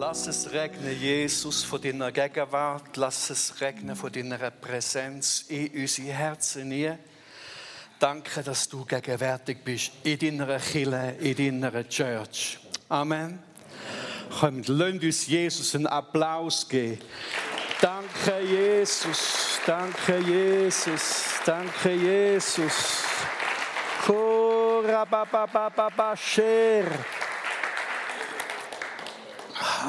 Lass es regnen, Jesus, von deiner Gegenwart. Lass es regnen von deiner Präsenz in unsere Herzen. Nie. Danke, dass du gegenwärtig bist in deiner Kirche, in deiner Church. Amen. Kommt, lasst uns Jesus einen Applaus geben. Danke, Jesus. Danke, Jesus. Danke, Jesus. Korababababasher.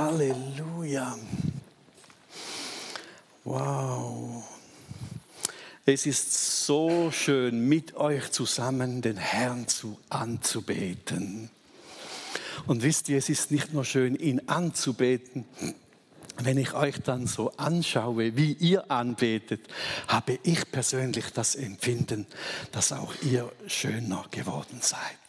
Halleluja. Wow. Es ist so schön, mit euch zusammen den Herrn zu anzubeten. Und wisst ihr, es ist nicht nur schön, ihn anzubeten. Wenn ich euch dann so anschaue, wie ihr anbetet, habe ich persönlich das Empfinden, dass auch ihr schöner geworden seid.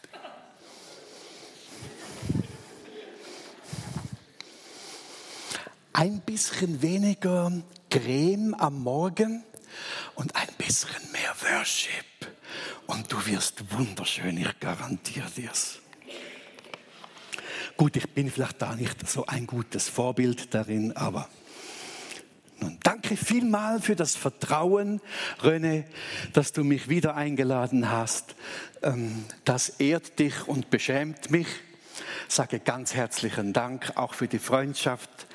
Ein bisschen weniger Creme am Morgen und ein bisschen mehr Worship. Und du wirst wunderschön, ich garantiere dir's. Gut, ich bin vielleicht da nicht so ein gutes Vorbild darin, aber nun, danke vielmal für das Vertrauen, René, dass du mich wieder eingeladen hast. Ähm, das ehrt dich und beschämt mich sage ganz herzlichen Dank auch für die Freundschaft.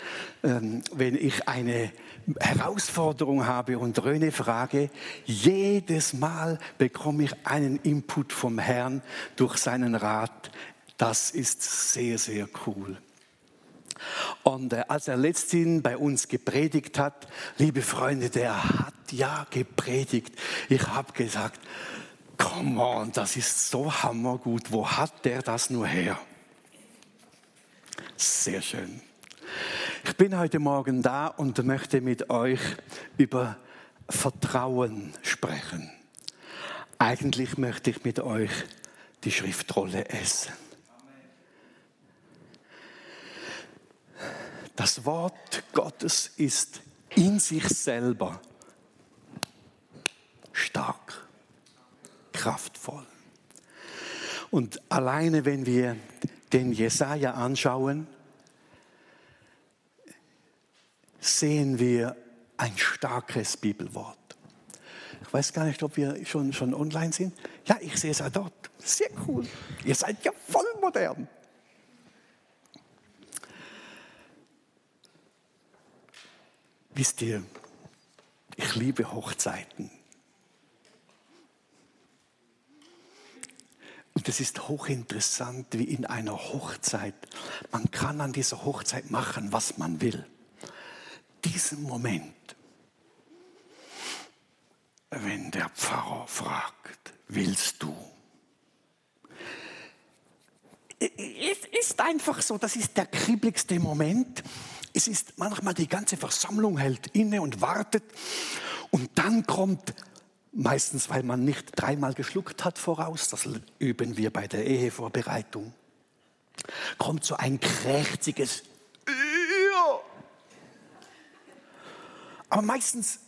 Ähm, wenn ich eine Herausforderung habe und Röne frage, jedes Mal bekomme ich einen Input vom Herrn durch seinen Rat. Das ist sehr, sehr cool. Und äh, als er letztens bei uns gepredigt hat, liebe Freunde, der hat ja gepredigt. Ich habe gesagt, come on, das ist so hammergut. Wo hat der das nur her? Sehr schön. Ich bin heute Morgen da und möchte mit euch über Vertrauen sprechen. Eigentlich möchte ich mit euch die Schriftrolle essen. Das Wort Gottes ist in sich selber stark, kraftvoll. Und alleine wenn wir den Jesaja anschauen, sehen wir ein starkes Bibelwort. Ich weiß gar nicht, ob wir schon, schon online sind. Ja, ich sehe es auch dort. Sehr cool. Ihr seid ja voll modern. Wisst ihr, ich liebe Hochzeiten. Und es ist hochinteressant, wie in einer Hochzeit. Man kann an dieser Hochzeit machen, was man will. Diesen Moment, wenn der Pfarrer fragt, willst du? Es ist einfach so, das ist der kribbligste Moment. Es ist manchmal die ganze Versammlung hält inne und wartet. Und dann kommt Meistens, weil man nicht dreimal geschluckt hat voraus, das üben wir bei der Ehevorbereitung, kommt so ein krächziges ja. Aber meistens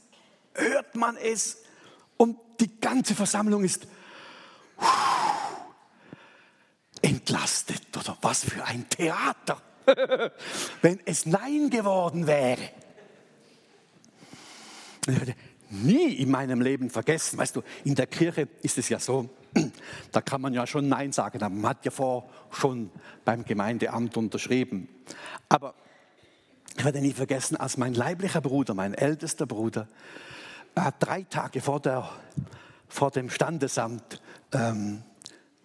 hört man es und die ganze Versammlung ist entlastet. Oder was für ein Theater, wenn es Nein geworden wäre nie in meinem Leben vergessen. Weißt du, in der Kirche ist es ja so, da kann man ja schon Nein sagen, man hat ja vor schon beim Gemeindeamt unterschrieben. Aber ich werde nie vergessen, als mein leiblicher Bruder, mein ältester Bruder, äh, drei Tage vor, der, vor dem Standesamt, ähm,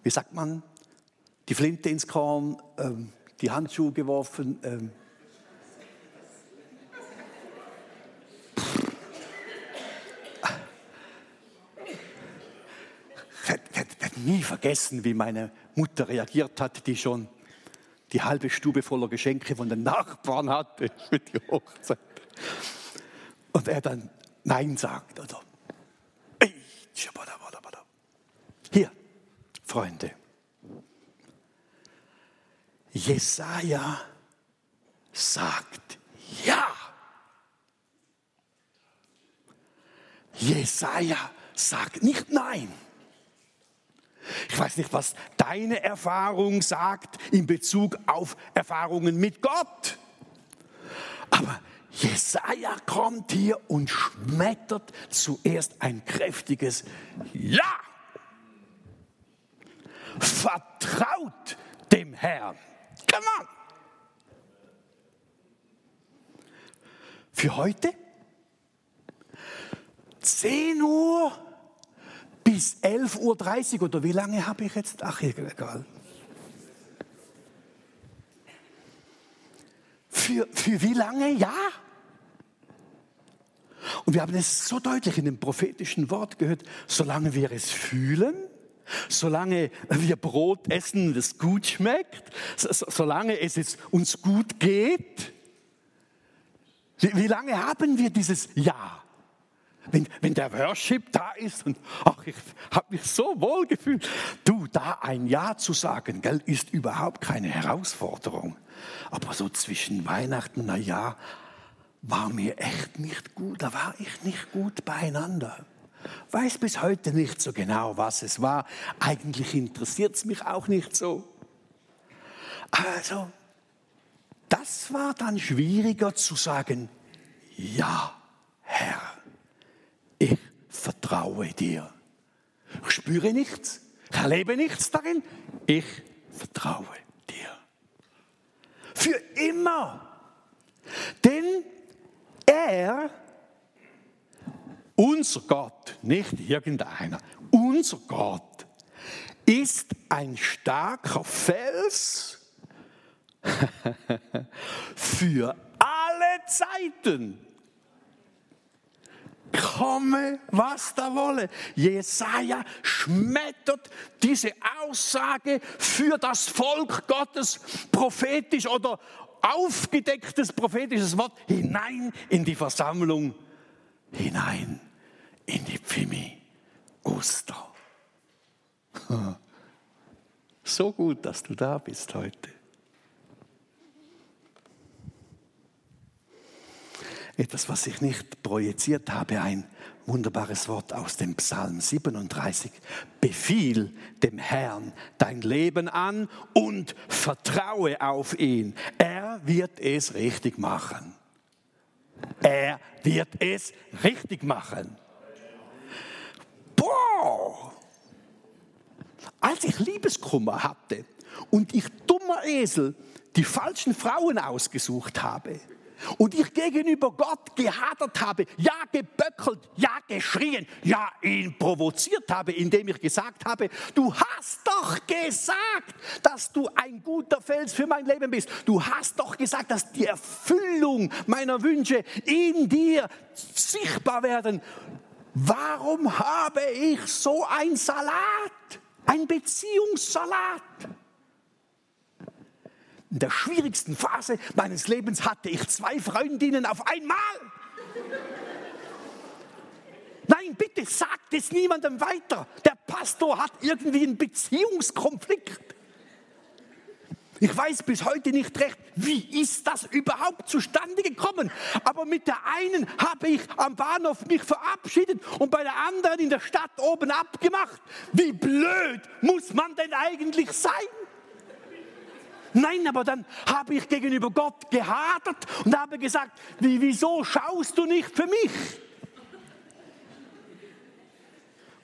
wie sagt man, die Flinte ins Korn, ähm, die Handschuhe geworfen, ähm, nie vergessen, wie meine Mutter reagiert hat, die schon die halbe Stube voller Geschenke von den Nachbarn hatte für die Hochzeit. Und er dann Nein sagt. Oder hier, Freunde. Jesaja sagt Ja. Jesaja sagt nicht Nein. Ich weiß nicht, was deine Erfahrung sagt in Bezug auf Erfahrungen mit Gott. Jesaja kommt hier und schmettert zuerst ein kräftiges Ja. Vertraut dem Herrn. Come on. Für heute 10 Uhr bis 11.30 Uhr oder wie lange habe ich jetzt? Ach, egal. Für, für wie lange? Ja. Und wir haben es so deutlich in dem prophetischen Wort gehört, solange wir es fühlen, solange wir Brot essen, das gut schmeckt, solange es uns gut geht. Wie, wie lange haben wir dieses Ja? Wenn, wenn der Worship da ist und ach, ich habe mich so wohl gefühlt. Du, da ein Ja zu sagen, gell, ist überhaupt keine Herausforderung. Aber so zwischen Weihnachten und Neujahr war mir echt nicht gut. Da war ich nicht gut beieinander. Weiß bis heute nicht so genau, was es war. Eigentlich interessiert es mich auch nicht so. Also, das war dann schwieriger zu sagen, ja, Herr, vertraue dir. Ich spüre nichts, ich erlebe nichts darin, ich vertraue dir. Für immer. Denn er, unser Gott, nicht irgendeiner, unser Gott ist ein starker Fels für alle Zeiten. Komme, was da wolle. Jesaja schmettert diese Aussage für das Volk Gottes prophetisch oder aufgedecktes prophetisches Wort hinein in die Versammlung, hinein in die Pfimi Oster. So gut, dass du da bist heute. Etwas, was ich nicht projiziert habe, ein wunderbares Wort aus dem Psalm 37. Befiehl dem Herrn dein Leben an und vertraue auf ihn. Er wird es richtig machen. Er wird es richtig machen. Boah! Als ich Liebeskummer hatte und ich dummer Esel die falschen Frauen ausgesucht habe, und ich gegenüber Gott gehadert habe, ja geböckelt, ja geschrien, ja ihn provoziert habe, indem ich gesagt habe, du hast doch gesagt, dass du ein guter Fels für mein Leben bist. Du hast doch gesagt, dass die Erfüllung meiner Wünsche in dir sichtbar werden. Warum habe ich so ein Salat, ein Beziehungssalat? In der schwierigsten Phase meines Lebens hatte ich zwei Freundinnen auf einmal. Nein, bitte sagt es niemandem weiter. Der Pastor hat irgendwie einen Beziehungskonflikt. Ich weiß bis heute nicht recht, wie ist das überhaupt zustande gekommen. Aber mit der einen habe ich am Bahnhof mich verabschiedet und bei der anderen in der Stadt oben abgemacht. Wie blöd muss man denn eigentlich sein? Nein, aber dann habe ich gegenüber Gott gehadert und habe gesagt, wie, wieso schaust du nicht für mich?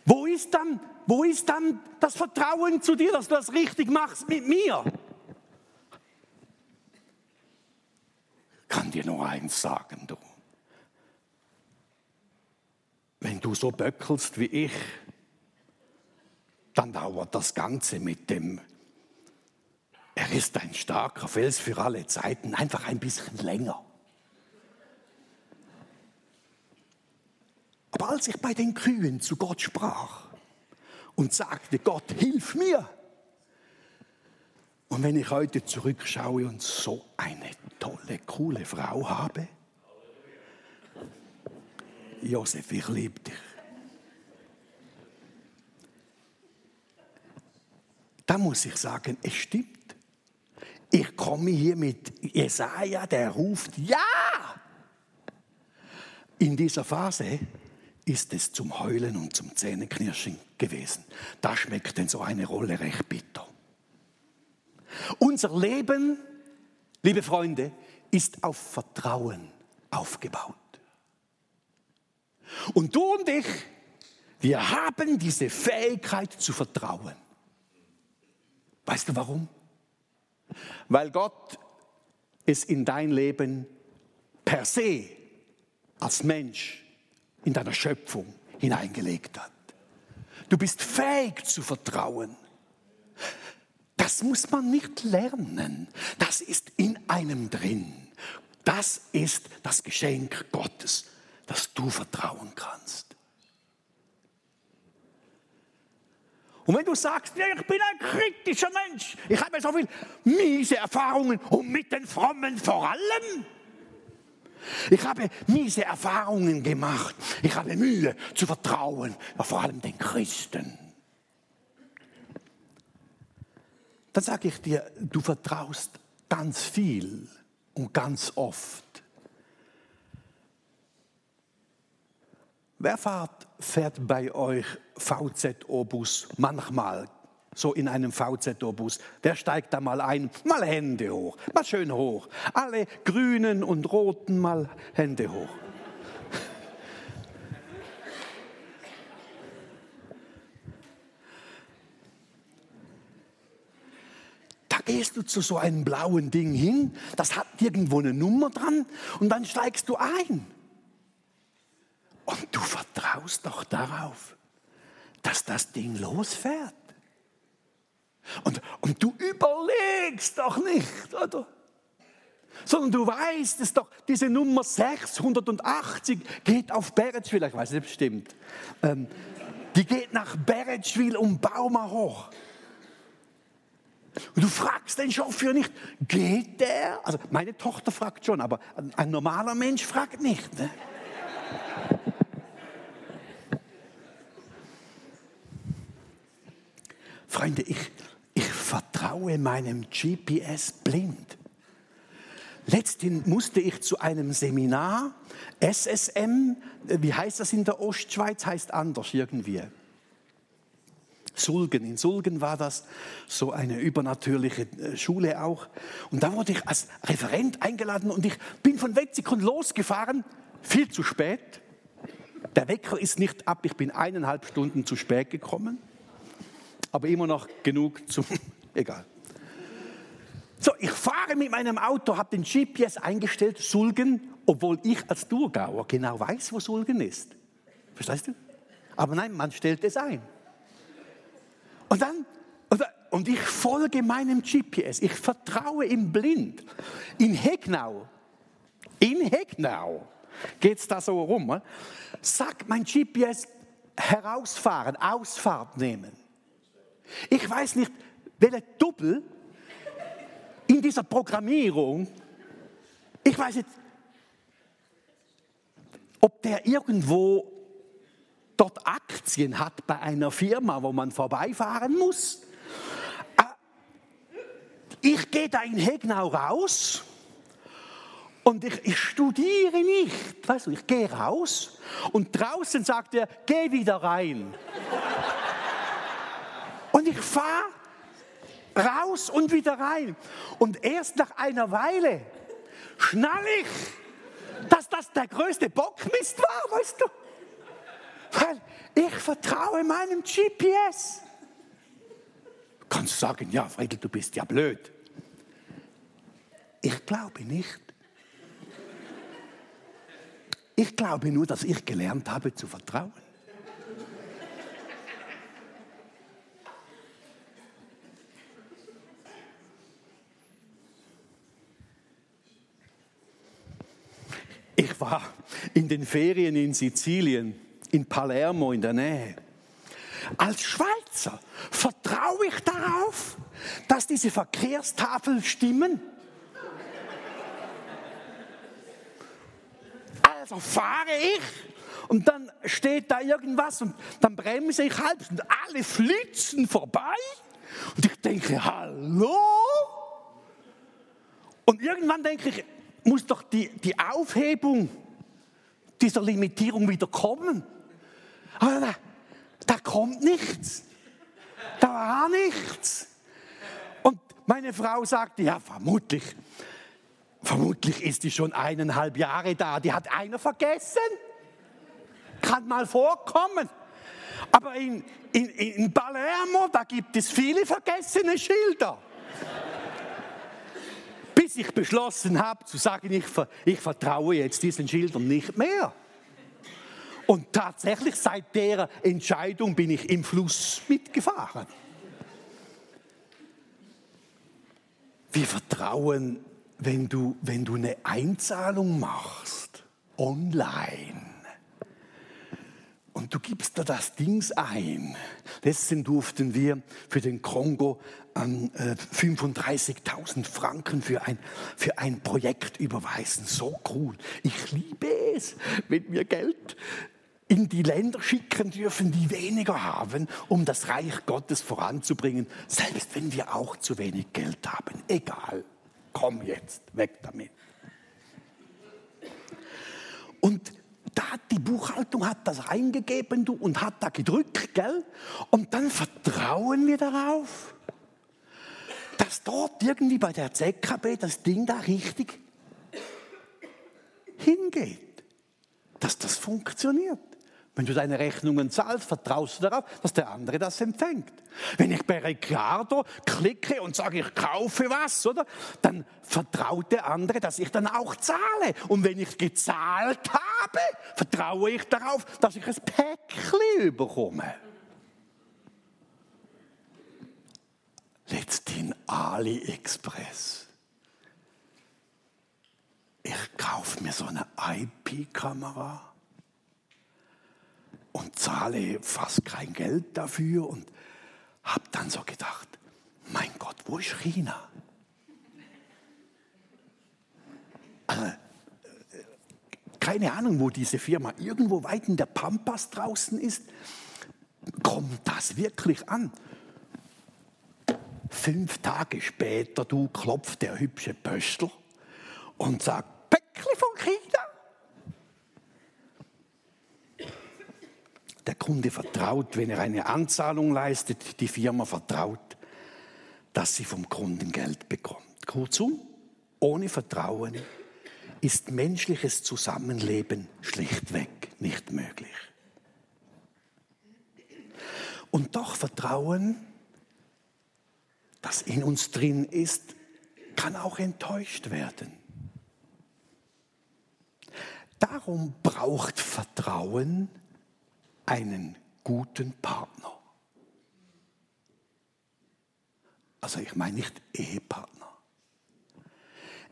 Wo ist dann, wo ist dann das Vertrauen zu dir, dass du das richtig machst mit mir? Ich kann dir nur eins sagen, du. Wenn du so böckelst wie ich, dann dauert das Ganze mit dem er ist ein starker Fels für alle Zeiten, einfach ein bisschen länger. Aber als ich bei den Kühen zu Gott sprach und sagte, Gott, hilf mir, und wenn ich heute zurückschaue und so eine tolle, coole Frau habe, Josef, ich liebe dich. Da muss ich sagen, es stimmt. Ich komme hier mit Jesaja, der ruft Ja! In dieser Phase ist es zum Heulen und zum Zähneknirschen gewesen. Da schmeckt denn so eine Rolle recht bitter. Unser Leben, liebe Freunde, ist auf Vertrauen aufgebaut. Und du und ich, wir haben diese Fähigkeit zu vertrauen. Weißt du warum? Weil Gott es in dein Leben per se als Mensch in deiner Schöpfung hineingelegt hat. Du bist fähig zu vertrauen. Das muss man nicht lernen. Das ist in einem drin. Das ist das Geschenk Gottes, dass du vertrauen kannst. Und wenn du sagst, ich bin ein kritischer Mensch, ich habe so viele miese Erfahrungen und mit den Frommen vor allem. Ich habe miese Erfahrungen gemacht. Ich habe Mühe zu vertrauen, vor allem den Christen. Dann sage ich dir, du vertraust ganz viel und ganz oft. Wer fährt, fährt bei euch VZO-Bus manchmal? So in einem VZO-Bus. Wer steigt da mal ein? Mal Hände hoch. Mal schön hoch. Alle grünen und roten mal Hände hoch. Da gehst du zu so einem blauen Ding hin, das hat irgendwo eine Nummer dran und dann steigst du ein. Und du vertraust doch darauf, dass das Ding losfährt. Und, und du überlegst doch nicht, oder? Sondern du weißt es doch, diese Nummer 680 geht auf Beretschwil, ich weiß nicht bestimmt. Ähm, die geht nach Beretschwil und Bauma hoch. Und du fragst den Chauffeur nicht, geht der? Also meine Tochter fragt schon, aber ein normaler Mensch fragt nicht. Ne? Freunde, ich, ich vertraue meinem GPS blind. Letztens musste ich zu einem Seminar, SSM, wie heißt das in der Ostschweiz, heißt anders irgendwie. Sulgen, in Sulgen war das so eine übernatürliche äh, Schule auch. Und da wurde ich als Referent eingeladen und ich bin von Wetzikon losgefahren, viel zu spät. Der Wecker ist nicht ab, ich bin eineinhalb Stunden zu spät gekommen aber immer noch genug zum, egal. So, ich fahre mit meinem Auto, habe den GPS eingestellt, Sulgen, obwohl ich als Thurgauer genau weiß, wo Sulgen ist. Verstehst du? Aber nein, man stellt es ein. Und dann, und ich folge meinem GPS, ich vertraue ihm blind. In Hegnau, in Hegnau geht es da so rum, sagt mein GPS, herausfahren, Ausfahrt nehmen. Ich weiß nicht, welche Doppel in dieser Programmierung, ich weiß nicht, ob der irgendwo dort Aktien hat bei einer Firma, wo man vorbeifahren muss. Ah, ich gehe da in Hegnau raus und ich, ich, studiere nicht. Weißt du, ich gehe raus und draußen sagt er, geh wieder rein. Und ich fahre raus und wieder rein. Und erst nach einer Weile schnall ich, dass das der größte Bockmist war, weißt du? Weil ich vertraue meinem GPS. Du kannst sagen, ja, Friedel, du bist ja blöd. Ich glaube nicht. Ich glaube nur, dass ich gelernt habe zu vertrauen. Ich war in den Ferien in Sizilien, in Palermo in der Nähe. Als Schweizer vertraue ich darauf, dass diese Verkehrstafeln stimmen. Also fahre ich und dann steht da irgendwas und dann bremse ich halb und alle flitzen vorbei und ich denke, hallo? Und irgendwann denke ich, muss doch die, die Aufhebung dieser Limitierung wieder kommen. Aber da, da kommt nichts. Da war nichts. Und meine Frau sagte, ja, vermutlich vermutlich ist die schon eineinhalb Jahre da. Die hat einer vergessen. Kann mal vorkommen. Aber in, in, in Palermo, da gibt es viele vergessene Schilder. Bis ich beschlossen habe zu sagen, ich, ich vertraue jetzt diesen Schildern nicht mehr. Und tatsächlich seit der Entscheidung bin ich im Fluss mitgefahren. Wir vertrauen, wenn du, wenn du eine Einzahlung machst, online, und du gibst da das Dings ein. Letztens durften wir für den Kongo an äh, 35.000 Franken für ein, für ein Projekt überweisen. So cool. Ich liebe es, wenn wir Geld in die Länder schicken dürfen, die weniger haben, um das Reich Gottes voranzubringen, selbst wenn wir auch zu wenig Geld haben. Egal, komm jetzt, weg damit. Und da die Buchhaltung hat das eingegeben du, und hat da gedrückt, gell? Und dann vertrauen wir darauf, dass dort irgendwie bei der ZKB das Ding da richtig hingeht, dass das funktioniert. Wenn du deine Rechnungen zahlst, vertraust du darauf, dass der andere das empfängt. Wenn ich bei Ricardo klicke und sage, ich kaufe was, oder? Dann vertraut der andere, dass ich dann auch zahle. Und wenn ich gezahlt habe, vertraue ich darauf, dass ich ein Päckchen bekomme. Letzthin AliExpress. Ich kaufe mir so eine IP-Kamera und zahle fast kein Geld dafür und habe dann so gedacht, mein Gott, wo ist China? Also, äh, keine Ahnung, wo diese Firma irgendwo weit in der Pampas draußen ist. Kommt das wirklich an? Fünf Tage später, du klopft der hübsche Pöstl und sagt, Päckli von China. Der Kunde vertraut, wenn er eine Anzahlung leistet, die Firma vertraut, dass sie vom Kunden Geld bekommt. Kurzum, ohne Vertrauen ist menschliches Zusammenleben schlichtweg nicht möglich. Und doch Vertrauen, das in uns drin ist, kann auch enttäuscht werden. Darum braucht Vertrauen einen guten Partner. Also ich meine nicht Ehepartner.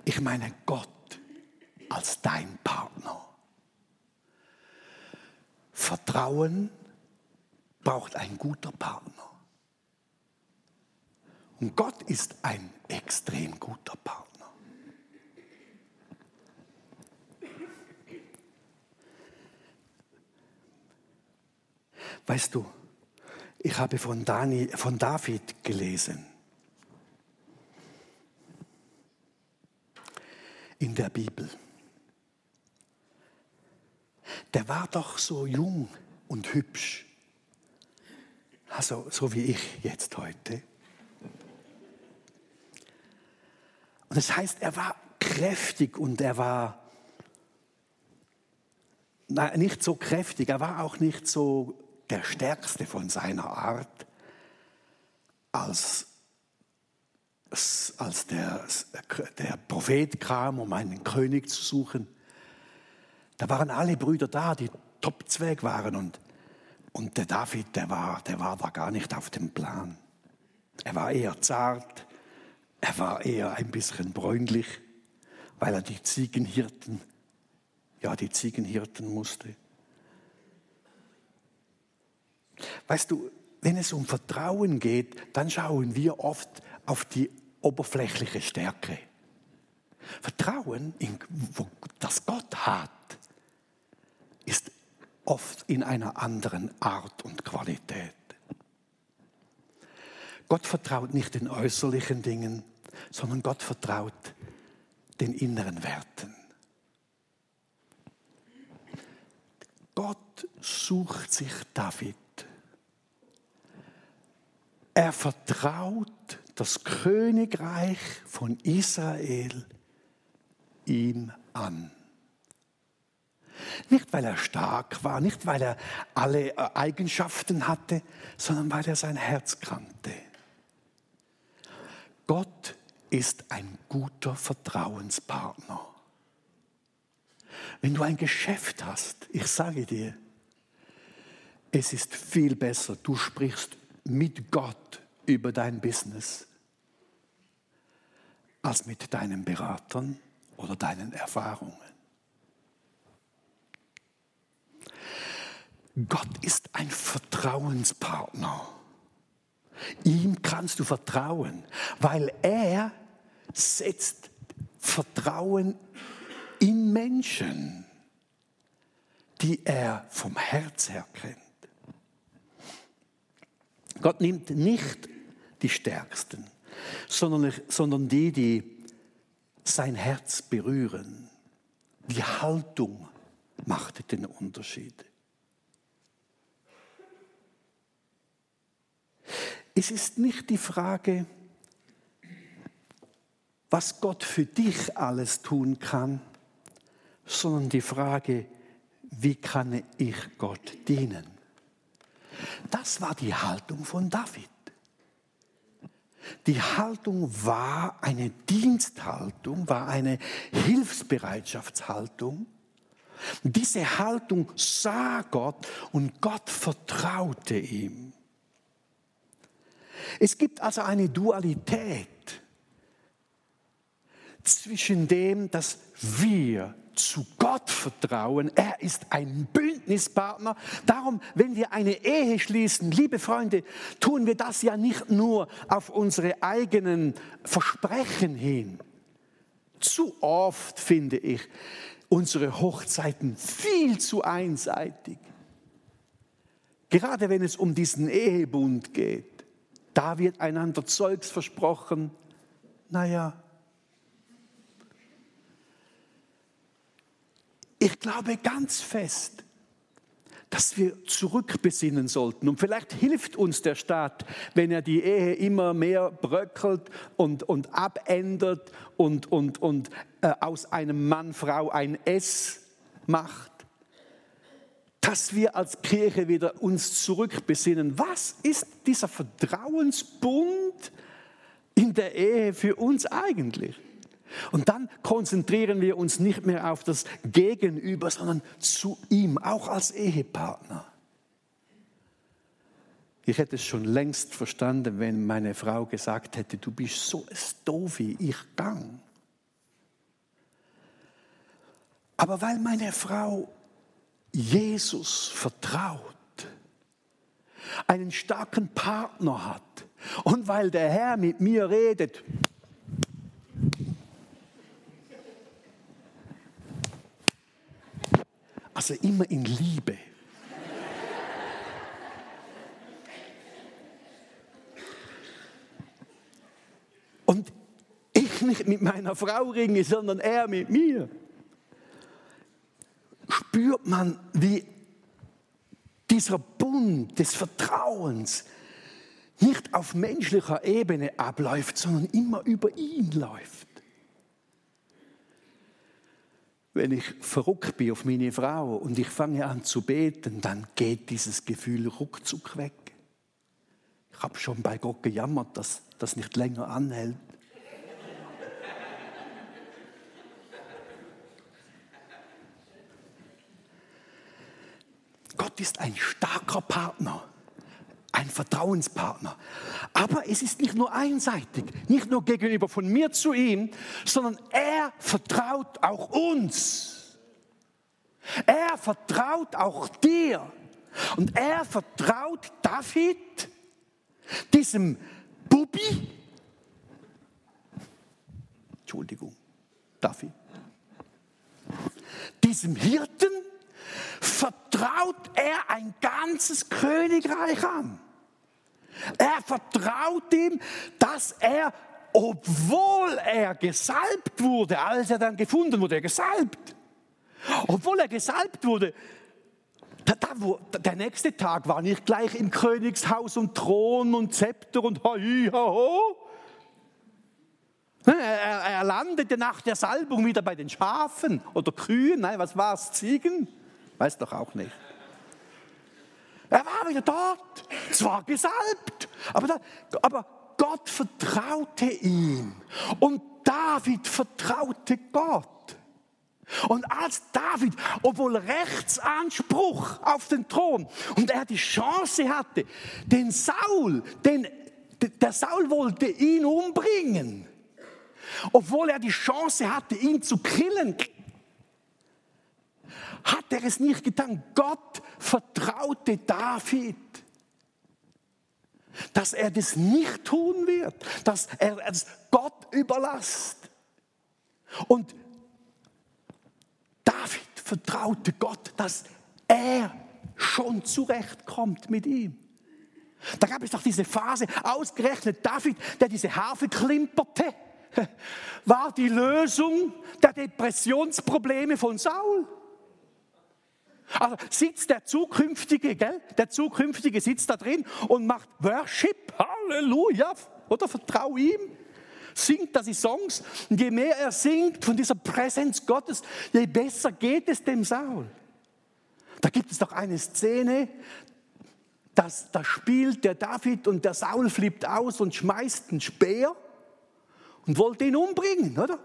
Ich meine Gott als dein Partner. Vertrauen braucht ein guter Partner. Und Gott ist ein extrem guter Partner. Weißt du, ich habe von, Dani, von David gelesen. In der Bibel. Der war doch so jung und hübsch. Also so wie ich jetzt heute. Und das heißt, er war kräftig und er war na, nicht so kräftig, er war auch nicht so der stärkste von seiner Art, als, als der, der Prophet kam, um einen König zu suchen. Da waren alle Brüder da, die Topzweig waren und, und der David, der war, der war da gar nicht auf dem Plan. Er war eher zart, er war eher ein bisschen bräunlich, weil er die Ziegenhirten, ja, die Ziegenhirten musste. Weißt du, wenn es um Vertrauen geht, dann schauen wir oft auf die oberflächliche Stärke. Vertrauen, in, das Gott hat, ist oft in einer anderen Art und Qualität. Gott vertraut nicht den äußerlichen Dingen, sondern Gott vertraut den inneren Werten. Gott sucht sich David er vertraut das Königreich von Israel ihm an. Nicht, weil er stark war, nicht, weil er alle äh, Eigenschaften hatte, sondern weil er sein Herz kannte. Gott ist ein guter Vertrauenspartner. Wenn du ein Geschäft hast, ich sage dir, es ist viel besser, du sprichst mit Gott über dein Business als mit deinen Beratern oder deinen Erfahrungen. Gott ist ein Vertrauenspartner. Ihm kannst du vertrauen, weil er setzt Vertrauen in Menschen, die er vom Herz her kennt. Gott nimmt nicht die Stärksten, sondern, sondern die, die sein Herz berühren. Die Haltung macht den Unterschied. Es ist nicht die Frage, was Gott für dich alles tun kann, sondern die Frage, wie kann ich Gott dienen? Das war die Haltung von David. Die Haltung war eine Diensthaltung, war eine Hilfsbereitschaftshaltung. Diese Haltung sah Gott und Gott vertraute ihm. Es gibt also eine Dualität zwischen dem, dass wir zu Gott vertrauen. Er ist ein Bündnispartner. Darum, wenn wir eine Ehe schließen, liebe Freunde, tun wir das ja nicht nur auf unsere eigenen Versprechen hin. Zu oft finde ich unsere Hochzeiten viel zu einseitig. Gerade wenn es um diesen Ehebund geht. Da wird einander Zeugs versprochen. Naja, ich glaube ganz fest, dass wir zurückbesinnen sollten. Und vielleicht hilft uns der Staat, wenn er die Ehe immer mehr bröckelt und, und abändert und, und, und äh, aus einem Mann, Frau ein S macht, dass wir als Kirche wieder uns zurückbesinnen. Was ist dieser Vertrauensbund in der Ehe für uns eigentlich? Und dann konzentrieren wir uns nicht mehr auf das Gegenüber, sondern zu ihm, auch als Ehepartner. Ich hätte es schon längst verstanden, wenn meine Frau gesagt hätte, du bist so ein wie ich gang. Aber weil meine Frau Jesus vertraut, einen starken Partner hat und weil der Herr mit mir redet, Also immer in Liebe. Und ich nicht mit meiner Frau ringe, sondern er mit mir. Spürt man, wie dieser Bund des Vertrauens nicht auf menschlicher Ebene abläuft, sondern immer über ihn läuft. Wenn ich verrückt bin auf meine Frau und ich fange an zu beten, dann geht dieses Gefühl ruckzuck weg. Ich habe schon bei Gott gejammert, dass das nicht länger anhält. Gott ist ein starker Partner ein Vertrauenspartner. Aber es ist nicht nur einseitig, nicht nur gegenüber von mir zu ihm, sondern er vertraut auch uns. Er vertraut auch dir. Und er vertraut David, diesem Bubi, Entschuldigung, David, diesem Hirten, vertraut er ein ganzes Königreich an. Er vertraut ihm, dass er, obwohl er gesalbt wurde, als er dann gefunden wurde, gesalbt, obwohl er gesalbt wurde, da, da, der nächste Tag war nicht gleich im Königshaus und Thron und Zepter und hi, ho, Er, er landete nach der Salbung wieder bei den Schafen oder Kühen. Nein, was war es? Ziegen? Weiß doch auch nicht. Er war wieder dort, zwar gesalbt, aber, da, aber Gott vertraute ihm. Und David vertraute Gott. Und als David, obwohl Rechtsanspruch auf den Thron und er die Chance hatte, den Saul, den, der Saul wollte ihn umbringen, obwohl er die Chance hatte, ihn zu killen, hat er es nicht getan. Gott vertraute David, dass er das nicht tun wird, dass er es Gott überlasst. Und David vertraute Gott, dass er schon zurechtkommt mit ihm. Da gab es doch diese Phase, ausgerechnet David, der diese Harfe klimperte, war die Lösung der Depressionsprobleme von Saul. Also sitzt der zukünftige, gell? der zukünftige sitzt da drin und macht Worship, Halleluja, oder vertrau ihm, singt da die Songs. Und je mehr er singt von dieser Präsenz Gottes, je besser geht es dem Saul. Da gibt es doch eine Szene, dass da spielt der David und der Saul flippt aus und schmeißt einen Speer und wollte ihn umbringen, oder?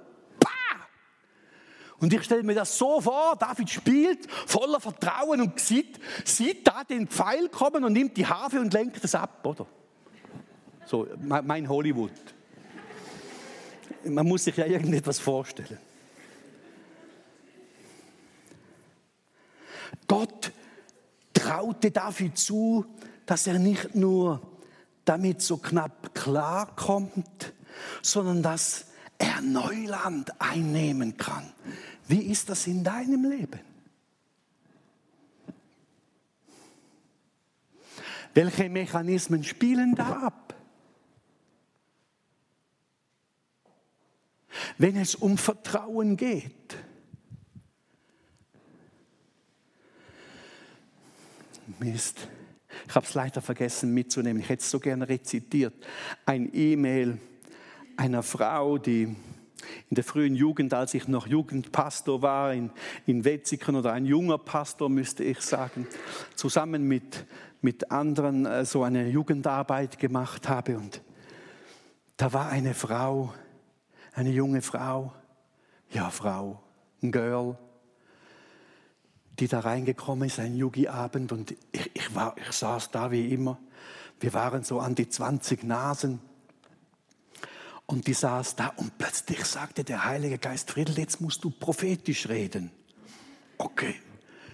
Und ich stelle mir das so vor, David spielt voller Vertrauen und sieht, sieht da den Pfeil kommen und nimmt die Harfe und lenkt es ab, oder? So, mein Hollywood. Man muss sich ja irgendetwas vorstellen. Gott traute David zu, dass er nicht nur damit so knapp klarkommt, sondern dass er Neuland einnehmen kann. Wie ist das in deinem Leben? Welche Mechanismen spielen da ab? Wenn es um Vertrauen geht. Mist, ich habe es leider vergessen mitzunehmen. Ich hätte es so gerne rezitiert. Ein E-Mail einer Frau, die in der frühen Jugend, als ich noch Jugendpastor war in, in Wetzikon oder ein junger Pastor, müsste ich sagen, zusammen mit, mit anderen äh, so eine Jugendarbeit gemacht habe. Und da war eine Frau, eine junge Frau, ja Frau, ein Girl, die da reingekommen ist, ein Yugi-Abend und ich, ich, war, ich saß da wie immer. Wir waren so an die 20 Nasen. Und die saß da und plötzlich sagte der Heilige Geist, Friedel, jetzt musst du prophetisch reden. Okay,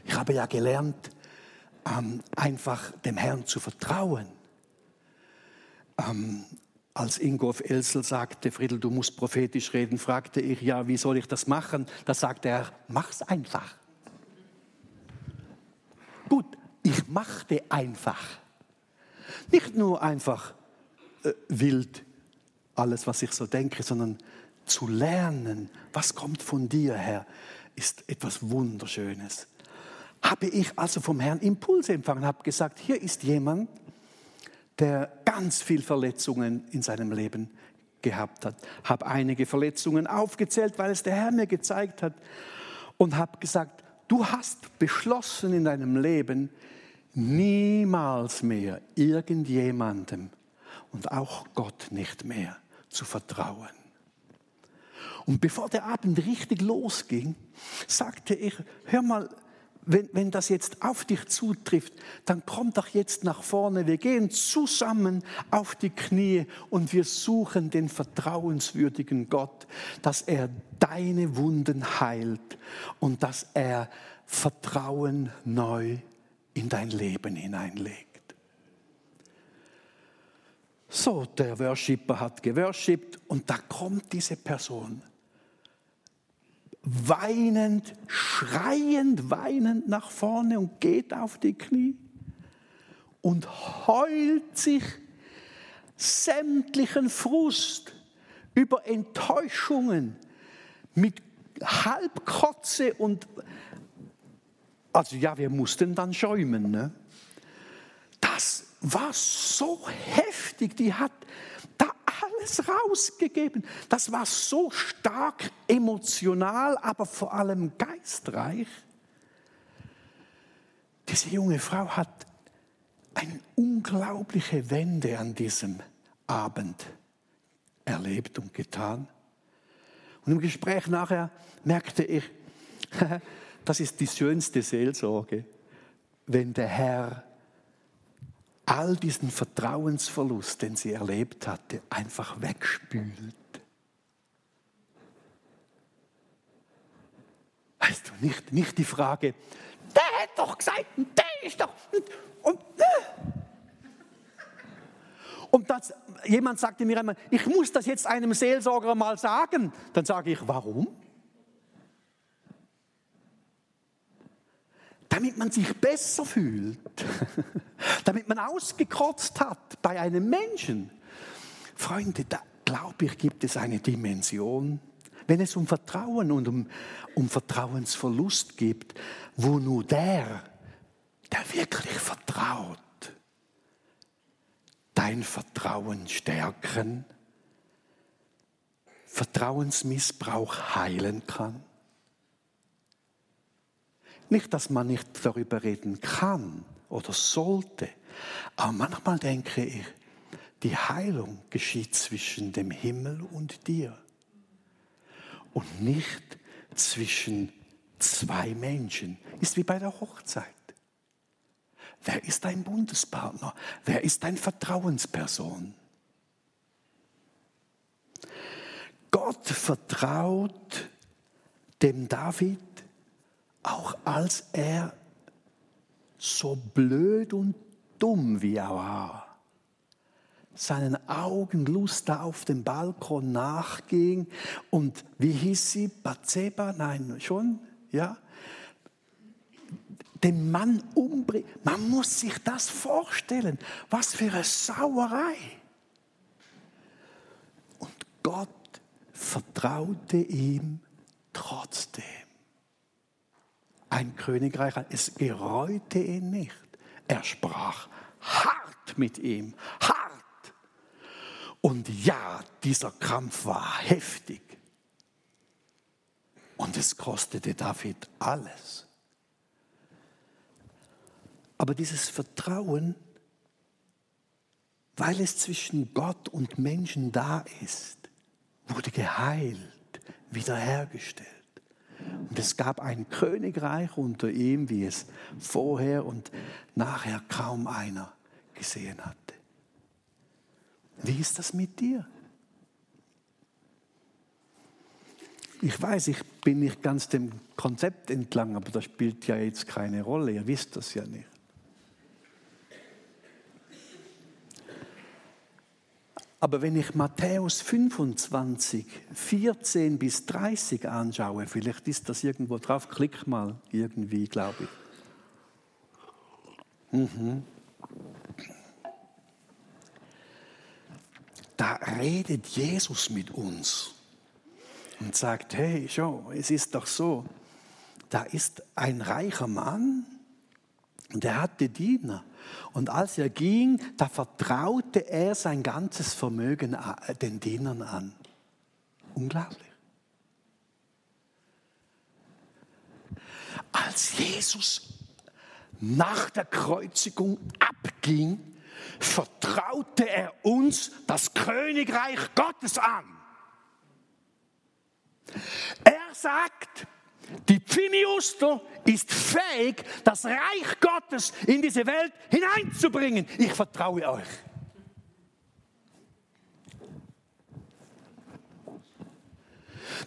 ich habe ja gelernt, ähm, einfach dem Herrn zu vertrauen. Ähm, als Ingolf Elsel sagte, Friedel, du musst prophetisch reden, fragte ich, ja, wie soll ich das machen? Da sagte er, mach's einfach. Gut, ich machte einfach. Nicht nur einfach äh, wild alles, was ich so denke, sondern zu lernen, was kommt von dir her, ist etwas Wunderschönes. Habe ich also vom Herrn Impulse empfangen, habe gesagt, hier ist jemand, der ganz viel Verletzungen in seinem Leben gehabt hat. Habe einige Verletzungen aufgezählt, weil es der Herr mir gezeigt hat und habe gesagt, du hast beschlossen in deinem Leben, niemals mehr irgendjemandem und auch Gott nicht mehr zu vertrauen. Und bevor der Abend richtig losging, sagte ich, hör mal, wenn, wenn das jetzt auf dich zutrifft, dann komm doch jetzt nach vorne. Wir gehen zusammen auf die Knie und wir suchen den vertrauenswürdigen Gott, dass er deine Wunden heilt und dass er Vertrauen neu in dein Leben hineinlegt. So, der Worshipper hat geworshipped und da kommt diese Person weinend, schreiend, weinend nach vorne und geht auf die Knie und heult sich sämtlichen Frust über Enttäuschungen mit Halbkotze und also ja, wir mussten dann schäumen. Ne? Das war so heftig, die hat da alles rausgegeben. Das war so stark emotional, aber vor allem geistreich. Diese junge Frau hat eine unglaubliche Wende an diesem Abend erlebt und getan. Und im Gespräch nachher merkte ich, das ist die schönste Seelsorge, wenn der Herr all diesen Vertrauensverlust, den sie erlebt hatte, einfach wegspült. Weißt du, nicht, nicht die Frage, der hat doch gesagt, der ist doch. Und, und, und das, jemand sagte mir einmal, ich muss das jetzt einem Seelsorger mal sagen. Dann sage ich, warum? Damit man sich besser fühlt, damit man ausgekotzt hat bei einem Menschen. Freunde, da glaube ich, gibt es eine Dimension, wenn es um Vertrauen und um, um Vertrauensverlust geht, wo nur der, der wirklich vertraut, dein Vertrauen stärken, Vertrauensmissbrauch heilen kann nicht, dass man nicht darüber reden kann oder sollte, aber manchmal denke ich, die Heilung geschieht zwischen dem Himmel und dir und nicht zwischen zwei Menschen. Ist wie bei der Hochzeit. Wer ist dein Bundespartner? Wer ist dein Vertrauensperson? Gott vertraut dem David auch als er so blöd und dumm wie er war, seinen Augen Luster auf dem Balkon nachging und wie hieß sie? Bathseba? Nein, schon? Ja? Den Mann umbringen. Man muss sich das vorstellen. Was für eine Sauerei. Und Gott vertraute ihm trotzdem ein Königreich an. Es gereute ihn nicht. Er sprach hart mit ihm, hart. Und ja, dieser Kampf war heftig. Und es kostete David alles. Aber dieses Vertrauen, weil es zwischen Gott und Menschen da ist, wurde geheilt, wiederhergestellt. Und es gab ein Königreich unter ihm, wie es vorher und nachher kaum einer gesehen hatte. Wie ist das mit dir? Ich weiß, ich bin nicht ganz dem Konzept entlang, aber das spielt ja jetzt keine Rolle. Ihr wisst das ja nicht. Aber wenn ich Matthäus 25, 14 bis 30 anschaue, vielleicht ist das irgendwo drauf, klick mal irgendwie, glaube ich. Mhm. Da redet Jesus mit uns und sagt, hey, schau, es ist doch so, da ist ein reicher Mann und er hatte Diener. Und als er ging, da vertraute er sein ganzes Vermögen äh, den Dienern an. Unglaublich. Als Jesus nach der Kreuzigung abging, vertraute er uns das Königreich Gottes an. Er sagt, die Pfiniuster ist fähig, das Reich Gottes in diese Welt hineinzubringen. Ich vertraue euch.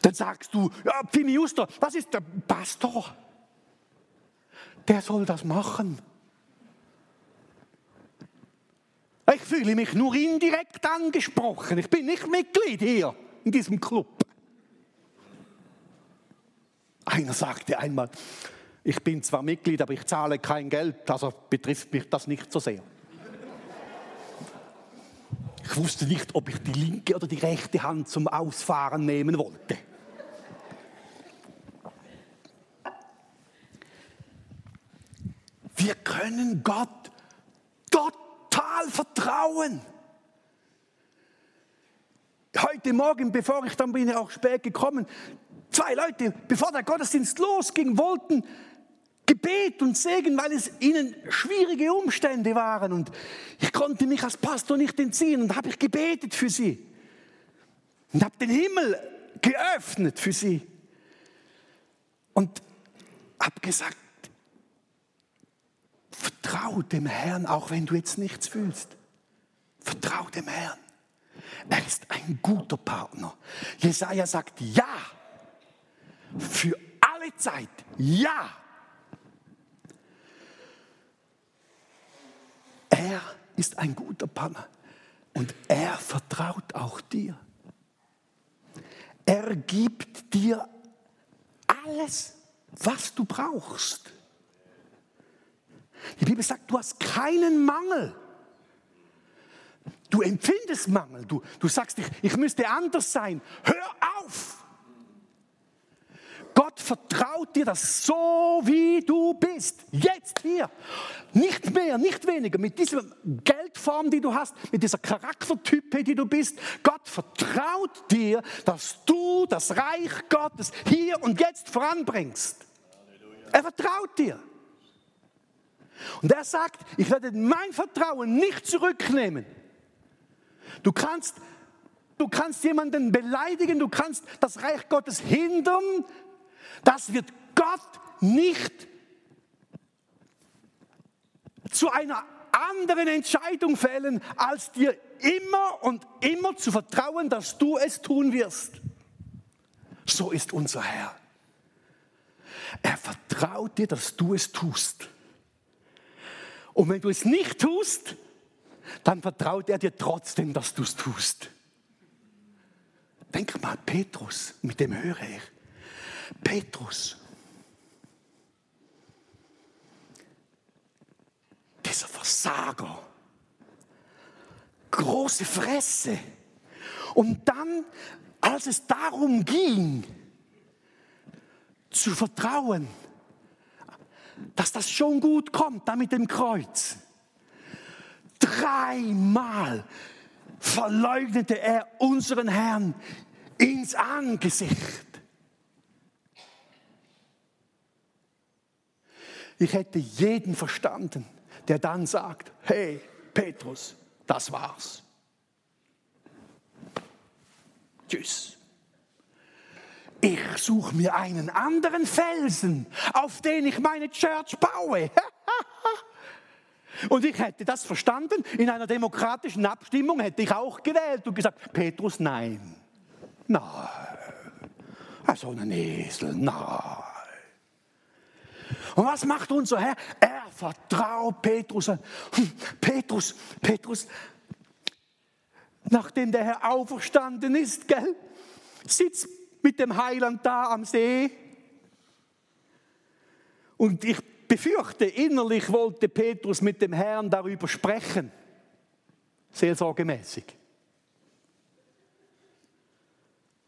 Dann sagst du, ja, Pfiniuster, das ist der Pastor. Der soll das machen. Ich fühle mich nur indirekt angesprochen. Ich bin nicht Mitglied hier in diesem Club. Einer sagte einmal, ich bin zwar Mitglied, aber ich zahle kein Geld, also betrifft mich das nicht so sehr. Ich wusste nicht, ob ich die linke oder die rechte Hand zum Ausfahren nehmen wollte. Wir können Gott total vertrauen. heute Morgen, bevor ich dann bin, auch spät gekommen, zwei Leute, bevor der Gottesdienst losging, wollten Gebet und Segen, weil es ihnen schwierige Umstände waren. Und ich konnte mich als Pastor nicht entziehen und habe ich gebetet für sie. Und habe den Himmel geöffnet für sie. Und habe gesagt, vertrau dem Herrn, auch wenn du jetzt nichts fühlst. Vertrau dem Herrn. Er ist ein guter Partner. Jesaja sagt ja. Für alle Zeit. Ja. Er ist ein guter Partner. Und er vertraut auch dir. Er gibt dir alles, was du brauchst. Die Bibel sagt, du hast keinen Mangel. Du empfindest Mangel. Du, du sagst, ich, ich müsste anders sein. Hör auf! Gott vertraut dir das so, wie du bist. Jetzt hier. Nicht mehr, nicht weniger. Mit dieser Geldform, die du hast, mit dieser Charaktertype, die du bist. Gott vertraut dir, dass du das Reich Gottes hier und jetzt voranbringst. Er vertraut dir. Und er sagt, ich werde mein Vertrauen nicht zurücknehmen. Du kannst, du kannst jemanden beleidigen, du kannst das Reich Gottes hindern. Das wird Gott nicht zu einer anderen Entscheidung fällen, als dir immer und immer zu vertrauen, dass du es tun wirst. So ist unser Herr. Er vertraut dir, dass du es tust. Und wenn du es nicht tust, dann vertraut er dir trotzdem, dass du es tust. Denk mal, Petrus, mit dem höre ich. Petrus, dieser Versager, große Fresse. Und dann, als es darum ging, zu vertrauen, dass das schon gut kommt, da mit dem Kreuz. Dreimal verleugnete er unseren Herrn ins Angesicht. Ich hätte jeden verstanden, der dann sagt, hey Petrus, das war's. Tschüss. Ich suche mir einen anderen Felsen, auf den ich meine Church baue. Und ich hätte das verstanden. In einer demokratischen Abstimmung hätte ich auch gewählt und gesagt, Petrus, nein. Nein. So ein Esel, nein. Und was macht unser Herr? Er vertraut Petrus an. Hm, Petrus, Petrus, nachdem der Herr auferstanden ist, gell, sitzt mit dem Heiland da am See. Und ich befürchte, innerlich wollte Petrus mit dem Herrn darüber sprechen, seelsorgemäßig.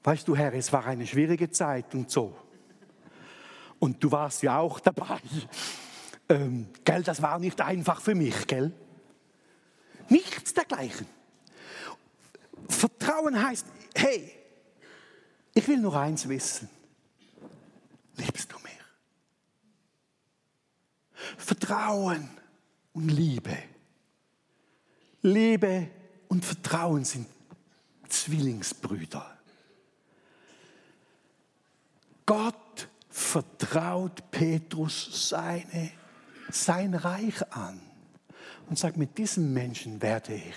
Weißt du, Herr, es war eine schwierige Zeit und so. Und du warst ja auch dabei. Ähm, gell, das war nicht einfach für mich, gell? Nichts dergleichen. Vertrauen heißt, hey, ich will nur eins wissen. Liebst du mich? Vertrauen und Liebe. Liebe und Vertrauen sind Zwillingsbrüder. Gott vertraut Petrus seine, sein Reich an und sagt, mit diesem Menschen werde ich.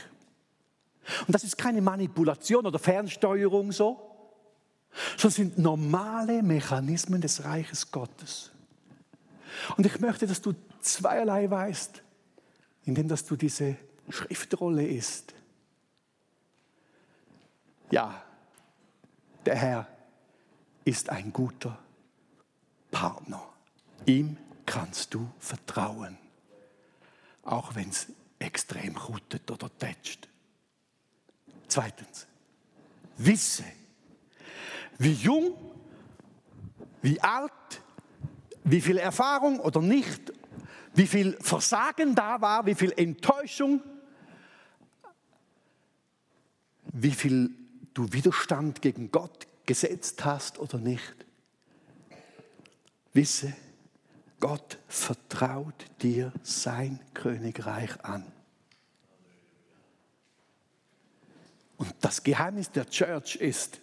Und das ist keine Manipulation oder Fernsteuerung so, sondern sind normale Mechanismen des Reiches Gottes. Und ich möchte, dass du zweierlei weißt, indem dass du diese Schriftrolle isst. Ja, der Herr ist ein guter Partner. Ihm kannst du vertrauen, auch wenn es extrem rutet oder tätscht. Zweitens, wisse, wie jung, wie alt, wie viel Erfahrung oder nicht, wie viel Versagen da war, wie viel Enttäuschung, wie viel du Widerstand gegen Gott gesetzt hast oder nicht. Wisse, Gott vertraut dir sein Königreich an. Und das Geheimnis der Church ist,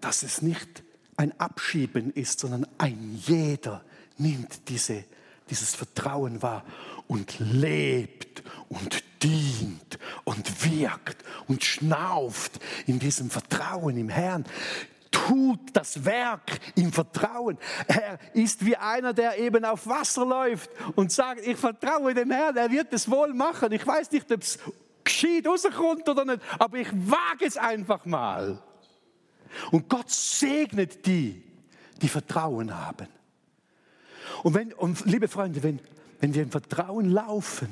dass es nicht ein Abschieben ist, sondern ein jeder nimmt diese, dieses Vertrauen wahr und lebt und dient und wirkt und schnauft in diesem Vertrauen im Herrn tut das Werk im Vertrauen. Er ist wie einer, der eben auf Wasser läuft und sagt, ich vertraue dem Herrn, er wird es wohl machen. Ich weiß nicht, ob es geschieht, rauskommt oder nicht, aber ich wage es einfach mal. Und Gott segnet die, die Vertrauen haben. Und, wenn, und liebe Freunde, wenn, wenn wir im Vertrauen laufen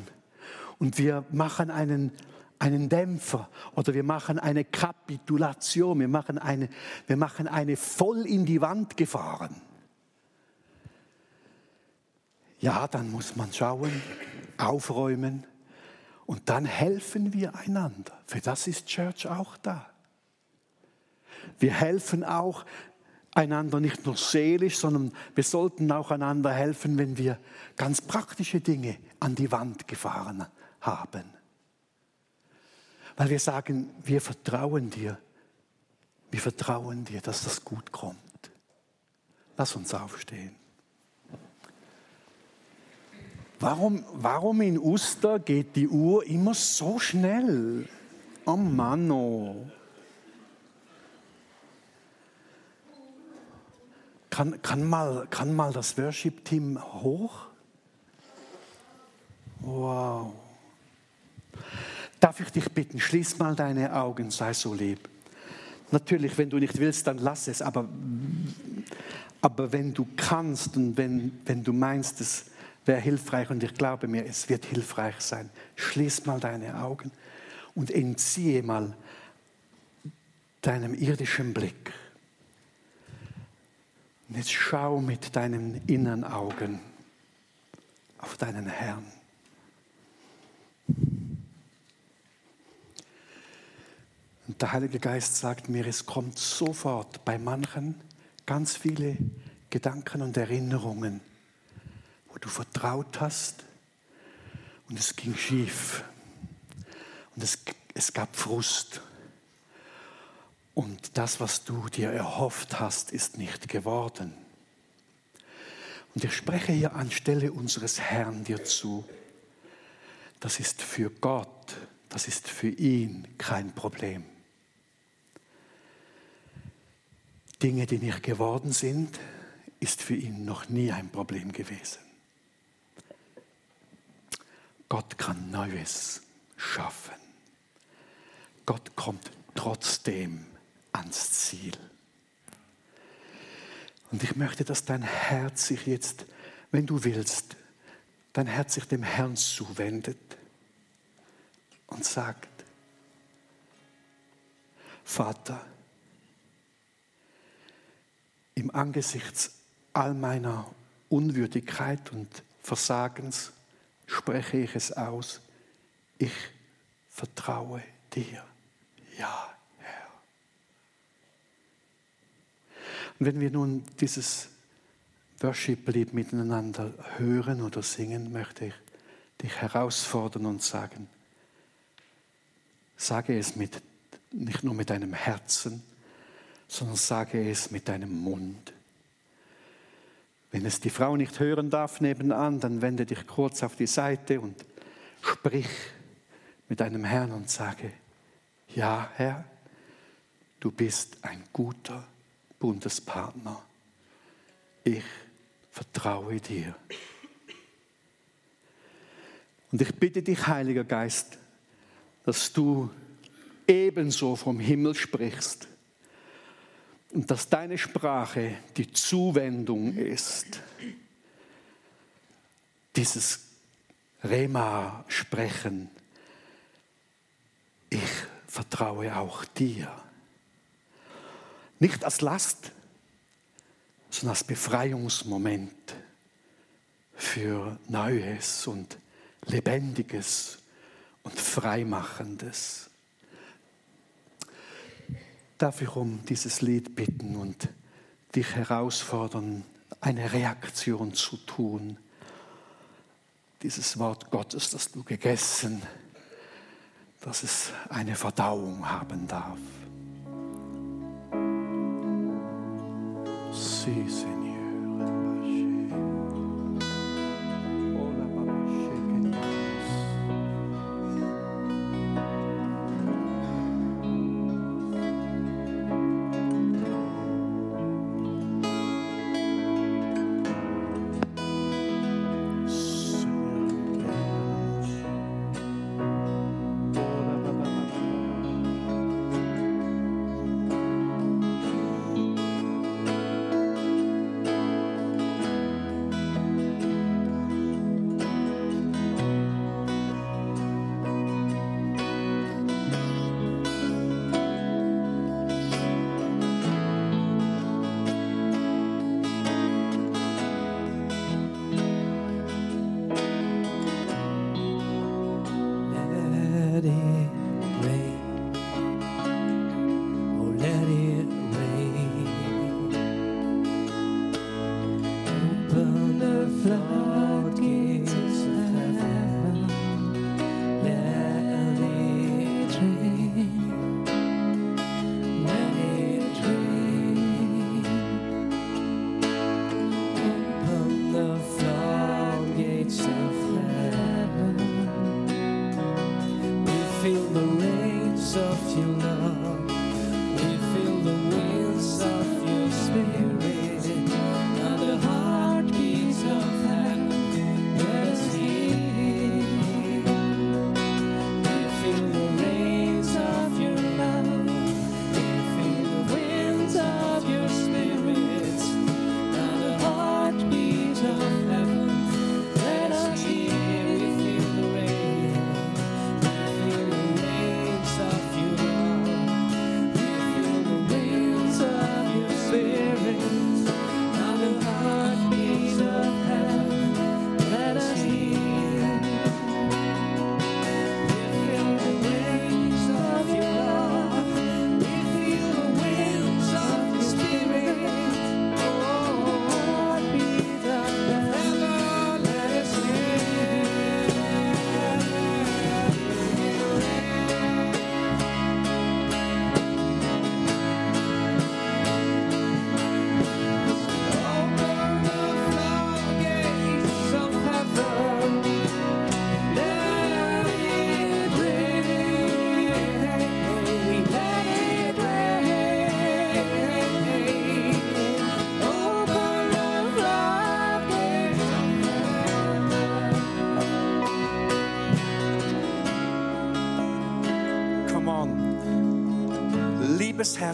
und wir machen einen, einen Dämpfer oder wir machen eine Kapitulation, wir machen eine, wir machen eine voll in die Wand gefahren. Ja, dann muss man schauen, aufräumen und dann helfen wir einander. Für das ist Church auch da. Wir helfen auch einander nicht nur seelisch, sondern wir sollten auch einander helfen, wenn wir ganz praktische Dinge an die Wand gefahren haben. Weil wir sagen, wir vertrauen dir. Wir vertrauen dir, dass das gut kommt. Lass uns aufstehen. Warum, warum in Uster geht die Uhr immer so schnell? Oh Mann, oh. Kann, kann, mal, kann mal das Worship-Team hoch? Wow. Darf ich dich bitten, schließ mal deine Augen, sei so lieb. Natürlich, wenn du nicht willst, dann lass es, aber, aber wenn du kannst und wenn, wenn du meinst, es wäre hilfreich und ich glaube mir, es wird hilfreich sein, schließ mal deine Augen und entziehe mal deinem irdischen Blick. Und jetzt schau mit deinen inneren Augen auf deinen Herrn. Und der Heilige Geist sagt mir, es kommt sofort bei manchen ganz viele Gedanken und Erinnerungen, wo du vertraut hast und es ging schief und es, es gab Frust. Und das, was du dir erhofft hast, ist nicht geworden. Und ich spreche hier anstelle unseres Herrn dir zu. Das ist für Gott, das ist für ihn kein Problem. Dinge, die nicht geworden sind, ist für ihn noch nie ein Problem gewesen. Gott kann Neues schaffen. Gott kommt trotzdem ans Ziel. Und ich möchte, dass dein Herz sich jetzt, wenn du willst, dein Herz sich dem Herrn zuwendet und sagt, Vater, im Angesicht all meiner Unwürdigkeit und Versagens spreche ich es aus. Ich vertraue dir. Ja, Herr. Und wenn wir nun dieses Worship-Lied miteinander hören oder singen, möchte ich dich herausfordern und sagen, sage es mit, nicht nur mit deinem Herzen, sondern sage es mit deinem Mund. Wenn es die Frau nicht hören darf nebenan, dann wende dich kurz auf die Seite und sprich mit deinem Herrn und sage, ja Herr, du bist ein guter Bundespartner. Ich vertraue dir. Und ich bitte dich, Heiliger Geist, dass du ebenso vom Himmel sprichst und dass deine Sprache die Zuwendung ist, dieses Rema-Sprechen. Ich vertraue auch dir. Nicht als Last, sondern als Befreiungsmoment für Neues und Lebendiges und Freimachendes. Darf ich um dieses Lied bitten und dich herausfordern, eine Reaktion zu tun. Dieses Wort Gottes, das du gegessen, dass es eine Verdauung haben darf. Sí, Señor.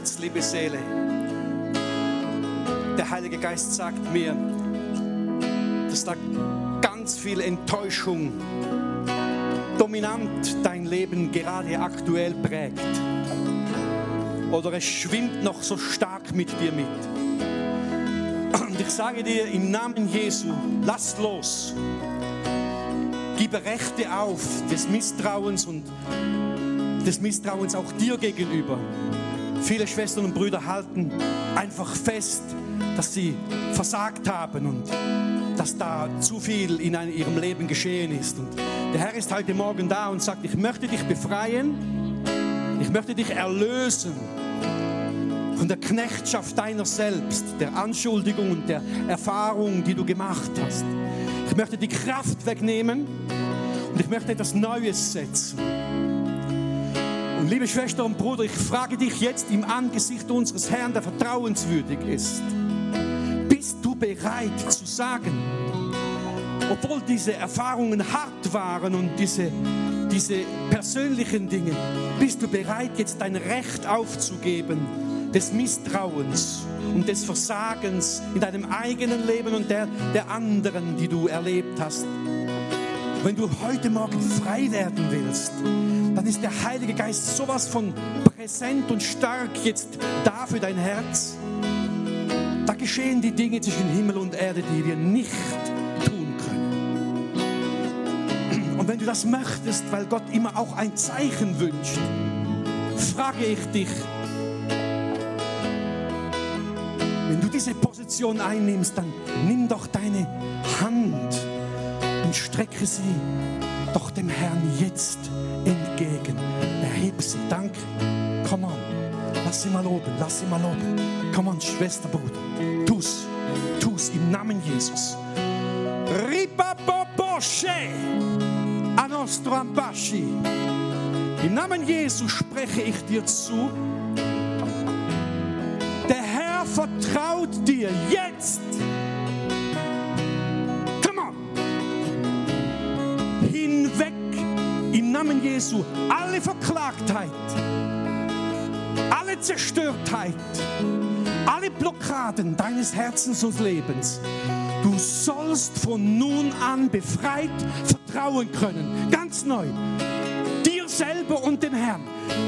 Herz, liebe Seele, der Heilige Geist sagt mir, dass da ganz viel Enttäuschung dominant dein Leben gerade aktuell prägt. Oder es schwimmt noch so stark mit dir mit. Und ich sage dir im Namen Jesu, lass los. Gib Rechte auf des Misstrauens und des Misstrauens auch dir gegenüber. Viele Schwestern und Brüder halten einfach fest, dass sie versagt haben und dass da zu viel in ihrem Leben geschehen ist. Und der Herr ist heute Morgen da und sagt, ich möchte dich befreien, ich möchte dich erlösen von der Knechtschaft deiner selbst, der Anschuldigung und der Erfahrung, die du gemacht hast. Ich möchte die Kraft wegnehmen und ich möchte etwas Neues setzen. Und liebe Schwester und Bruder, ich frage dich jetzt im Angesicht unseres Herrn, der vertrauenswürdig ist, bist du bereit zu sagen, obwohl diese Erfahrungen hart waren und diese, diese persönlichen Dinge, bist du bereit, jetzt dein Recht aufzugeben des Misstrauens und des Versagens in deinem eigenen Leben und der, der anderen, die du erlebt hast. Wenn du heute Morgen frei werden willst, dann ist der Heilige Geist sowas von präsent und stark jetzt da für dein Herz. Da geschehen die Dinge zwischen Himmel und Erde, die wir nicht tun können. Und wenn du das möchtest, weil Gott immer auch ein Zeichen wünscht, frage ich dich, diese Position einnimmst, dann nimm doch deine Hand und strecke sie doch dem Herrn jetzt entgegen. Erheb sie. Danke. Komm on. Lass sie mal oben. Lass sie mal oben. Komm on, Schwester, Bruder. Tu's. Tu's im Namen Jesus. Ripapoposche. Anostro Ambaschi. Im Namen Jesus spreche ich dir zu. Der Herr vertraut dir jetzt. Namen Jesu alle Verklagtheit, alle Zerstörtheit, alle Blockaden deines Herzens und Lebens. Du sollst von nun an befreit vertrauen können, ganz neu selber und dem Herrn.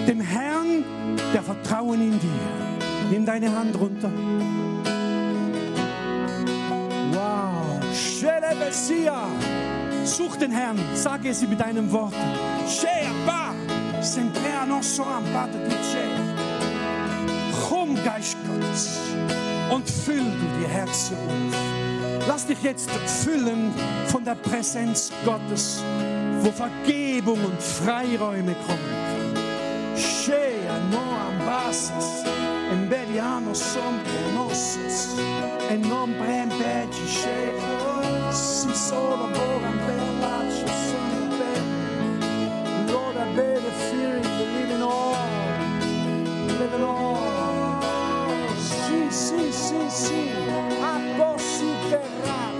Dem Herrn, der Vertrauen in dir. Nimm deine Hand runter. Wow. Shelebesia. Such den Herrn. Sage es mit deinem Wort. Sheaba. Sempre nostro ampado di Komm, Geist Gottes, und füll du die Herzen auf. Lass dich jetzt füllen von der Präsenz Gottes wo Vergebung und Freiräume kommen. Scea no ambasas, embediano sempre nossos, e non prempegi scea, si solo voran per laccio obey the fearing, believe in all, live. Sì, sì, sì, sì, a posto terra.